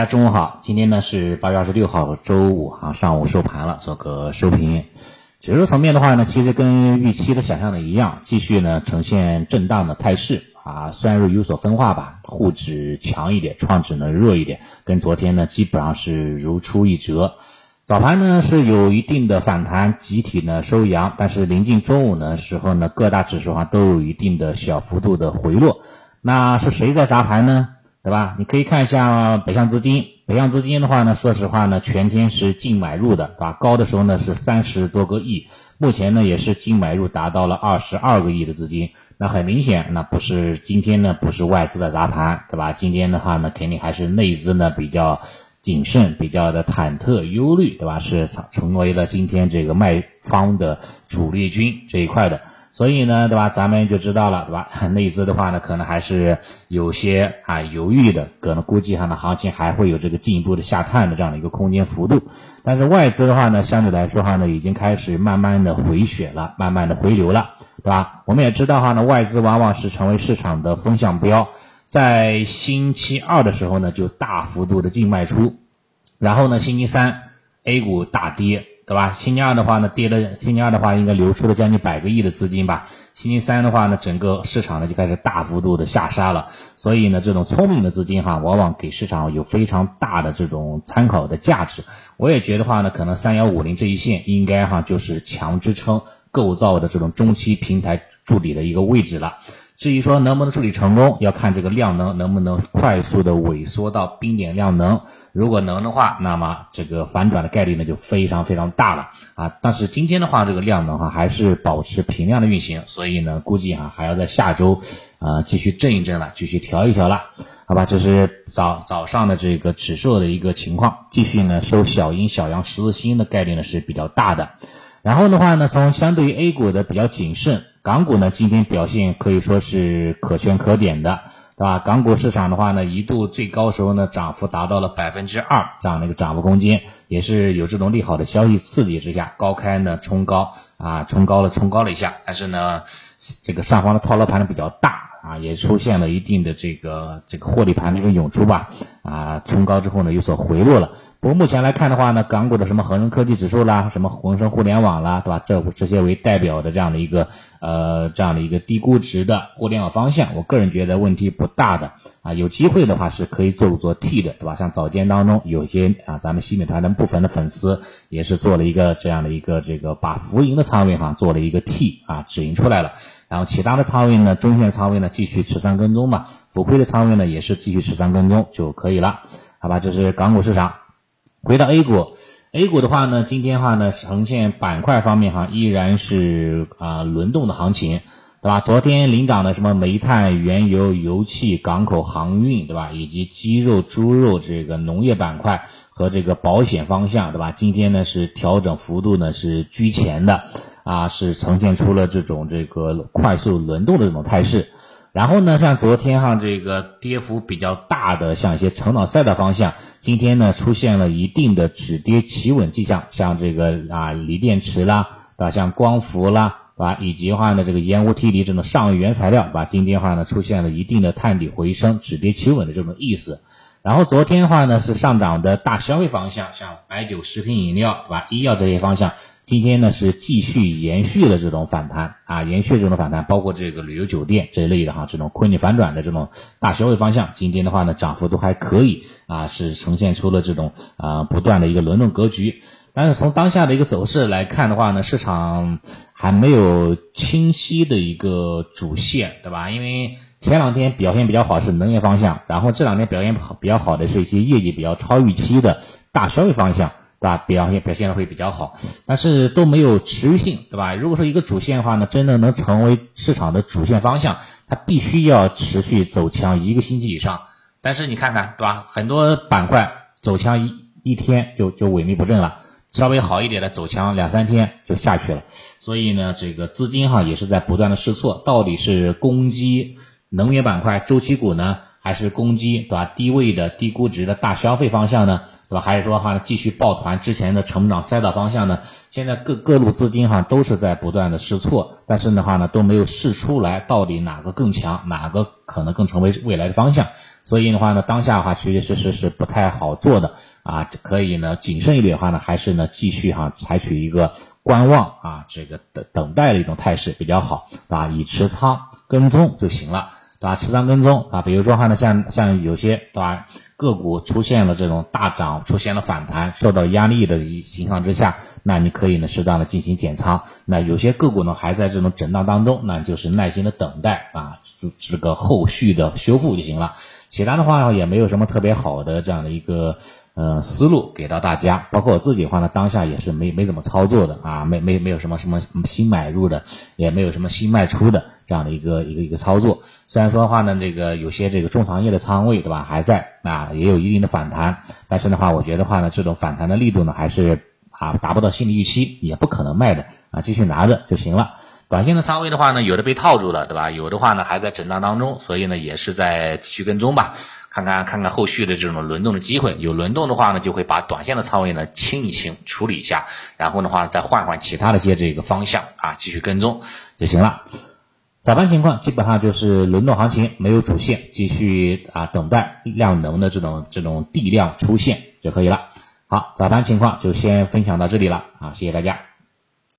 大家中午好，今天呢是八月二十六号周五啊，上午收盘了，做个收评。指数层面的话呢，其实跟预期的想象的一样，继续呢呈现震荡的态势啊，虽然是有所分化吧，沪指强一点，创指呢弱一点，跟昨天呢基本上是如出一辙。早盘呢是有一定的反弹，集体呢收阳，但是临近中午呢时候呢，各大指数啊都有一定的小幅度的回落。那是谁在砸盘呢？对吧？你可以看一下北向资金，北向资金的话呢，说实话呢，全天是净买入的，对吧？高的时候呢是三十多个亿，目前呢也是净买入达到了二十二个亿的资金。那很明显，那不是今天呢不是外资的砸盘，对吧？今天的话呢，肯定还是内资呢比较谨慎，比较的忐忑忧虑，对吧？是成为了今天这个卖方的主力军这一块的。所以呢，对吧？咱们就知道了，对吧？内资的话呢，可能还是有些啊犹豫的，可能估计哈呢，行情还会有这个进一步的下探的这样的一个空间幅度。但是外资的话呢，相对来说哈呢，已经开始慢慢的回血了，慢慢的回流了，对吧？我们也知道哈呢，外资往往是成为市场的风向标，在星期二的时候呢，就大幅度的净卖出，然后呢，星期三 A 股大跌。对吧？星期二的话呢，跌了；星期二的话，应该流出了将近百个亿的资金吧。星期三的话呢，整个市场呢就开始大幅度的下杀了。所以呢，这种聪明的资金哈，往往给市场有非常大的这种参考的价值。我也觉得话呢，可能三幺五零这一线应该哈就是强支撑构造的这种中期平台筑底的一个位置了。至于说能不能处理成功，要看这个量能能不能快速的萎缩到冰点量能。如果能的话，那么这个反转的概率呢就非常非常大了啊。但是今天的话，这个量能哈还是保持平量的运行，所以呢，估计哈还要在下周啊继续震一震了，继续调一调了，好吧？这是早早上的这个指数的一个情况，继续呢收小阴小阳十字星的概率呢是比较大的。然后的话呢，从相对于 A 股的比较谨慎。港股呢，今天表现可以说是可圈可点的，对吧？港股市场的话呢，一度最高时候呢，涨幅达到了百分之二这样的一个涨幅空间，也是有这种利好的消息刺激之下，高开呢冲高啊，冲高了冲高了一下，但是呢，这个上方的套牢盘呢比较大。啊，也出现了一定的这个这个获利盘的一个涌出吧，啊，冲高之后呢有所回落了。不过目前来看的话呢，港股的什么恒生科技指数啦，什么恒生互联网啦，对吧？这这些为代表的这样的一个呃这样的一个低估值的互联网方向，我个人觉得问题不大的啊，有机会的话是可以做做 T 的，对吧？像早间当中有些啊咱们新美团的部分的粉丝也是做了一个这样的一个这个把浮盈的仓位哈做了一个 T 啊止盈出来了。然后其他的仓位呢，中线仓位呢继续持仓跟踪嘛，浮亏的仓位呢也是继续持仓跟踪就可以了，好吧？这是港股市场。回到 A 股，A 股的话呢，今天的话呢呈现板块方面哈依然是啊轮动的行情，对吧？昨天领涨的什么煤炭、原油、油气、港口航运，对吧？以及鸡肉、猪肉这个农业板块和这个保险方向，对吧？今天呢是调整幅度呢是居前的。啊，是呈现出了这种这个快速轮动的这种态势，然后呢，像昨天哈这个跌幅比较大的，像一些成长赛的方向，今天呢出现了一定的止跌企稳迹象，像这个啊锂电池啦，对吧？像光伏啦，对吧？以及话呢这个盐湖提锂这种上游原材料，对吧？今天话呢出现了一定的探底回升、止跌企稳的这种意思。然后昨天的话呢是上涨的大消费方向，像白酒、食品饮料，对吧？医药这些方向，今天呢是继续延续了这种反弹啊，延续这种反弹，包括这个旅游酒店这一类的哈，这种困逆反转的这种大消费方向，今天的话呢涨幅都还可以啊，是呈现出了这种啊不断的一个轮动格局。但是从当下的一个走势来看的话呢，市场还没有清晰的一个主线，对吧？因为前两天表现比较好是能源方向，然后这两天表现好比较好的是一些业绩比较超预期的大消费方向，对吧？表现表现的会比较好，但是都没有持续性，对吧？如果说一个主线的话呢，真的能成为市场的主线方向，它必须要持续走强一个星期以上。但是你看看，对吧？很多板块走强一一天就就萎靡不振了。稍微好一点的走强两三天就下去了，所以呢，这个资金哈也是在不断的试错，到底是攻击能源板块周期股呢，还是攻击对吧低位的低估值的大消费方向呢？对吧？还是说哈继续抱团之前的成长赛道方向呢？现在各各路资金哈都是在不断的试错，但是的话呢都没有试出来到底哪个更强，哪个可能更成为未来的方向。所以的话呢，当下的话确确实实是不太好做的啊，可以呢谨慎一点的话呢，还是呢继续哈采取一个观望啊这个等等待的一种态势比较好啊，以持仓跟踪就行了。对吧？持仓跟踪啊，比如说话呢，像像有些对吧，个股出现了这种大涨，出现了反弹，受到压力的一情况之下，那你可以呢适当的进行减仓。那有些个股呢还在这种震荡当中，那就是耐心的等待啊，这这个后续的修复就行了。其他的话也没有什么特别好的这样的一个。呃，思路给到大家，包括我自己的话呢，当下也是没没怎么操作的啊，没没没有什么什么新买入的，也没有什么新卖出的这样的一个一个一个操作。虽然说的话呢，这个有些这个中长业的仓位对吧还在啊，也有一定的反弹，但是的话，我觉得话呢，这种反弹的力度呢还是啊达不到心理预期，也不可能卖的啊，继续拿着就行了。短线的仓位的话呢，有的被套住了对吧？有的话呢还在震荡当中，所以呢也是在继续跟踪吧。看看看看后续的这种轮动的机会，有轮动的话呢，就会把短线的仓位呢清一清，处理一下，然后的话再换换其他的一些这个方向啊，继续跟踪就行了。早盘情况基本上就是轮动行情，没有主线，继续啊等待量能的这种这种地量出现就可以了。好，早盘情况就先分享到这里了啊，谢谢大家。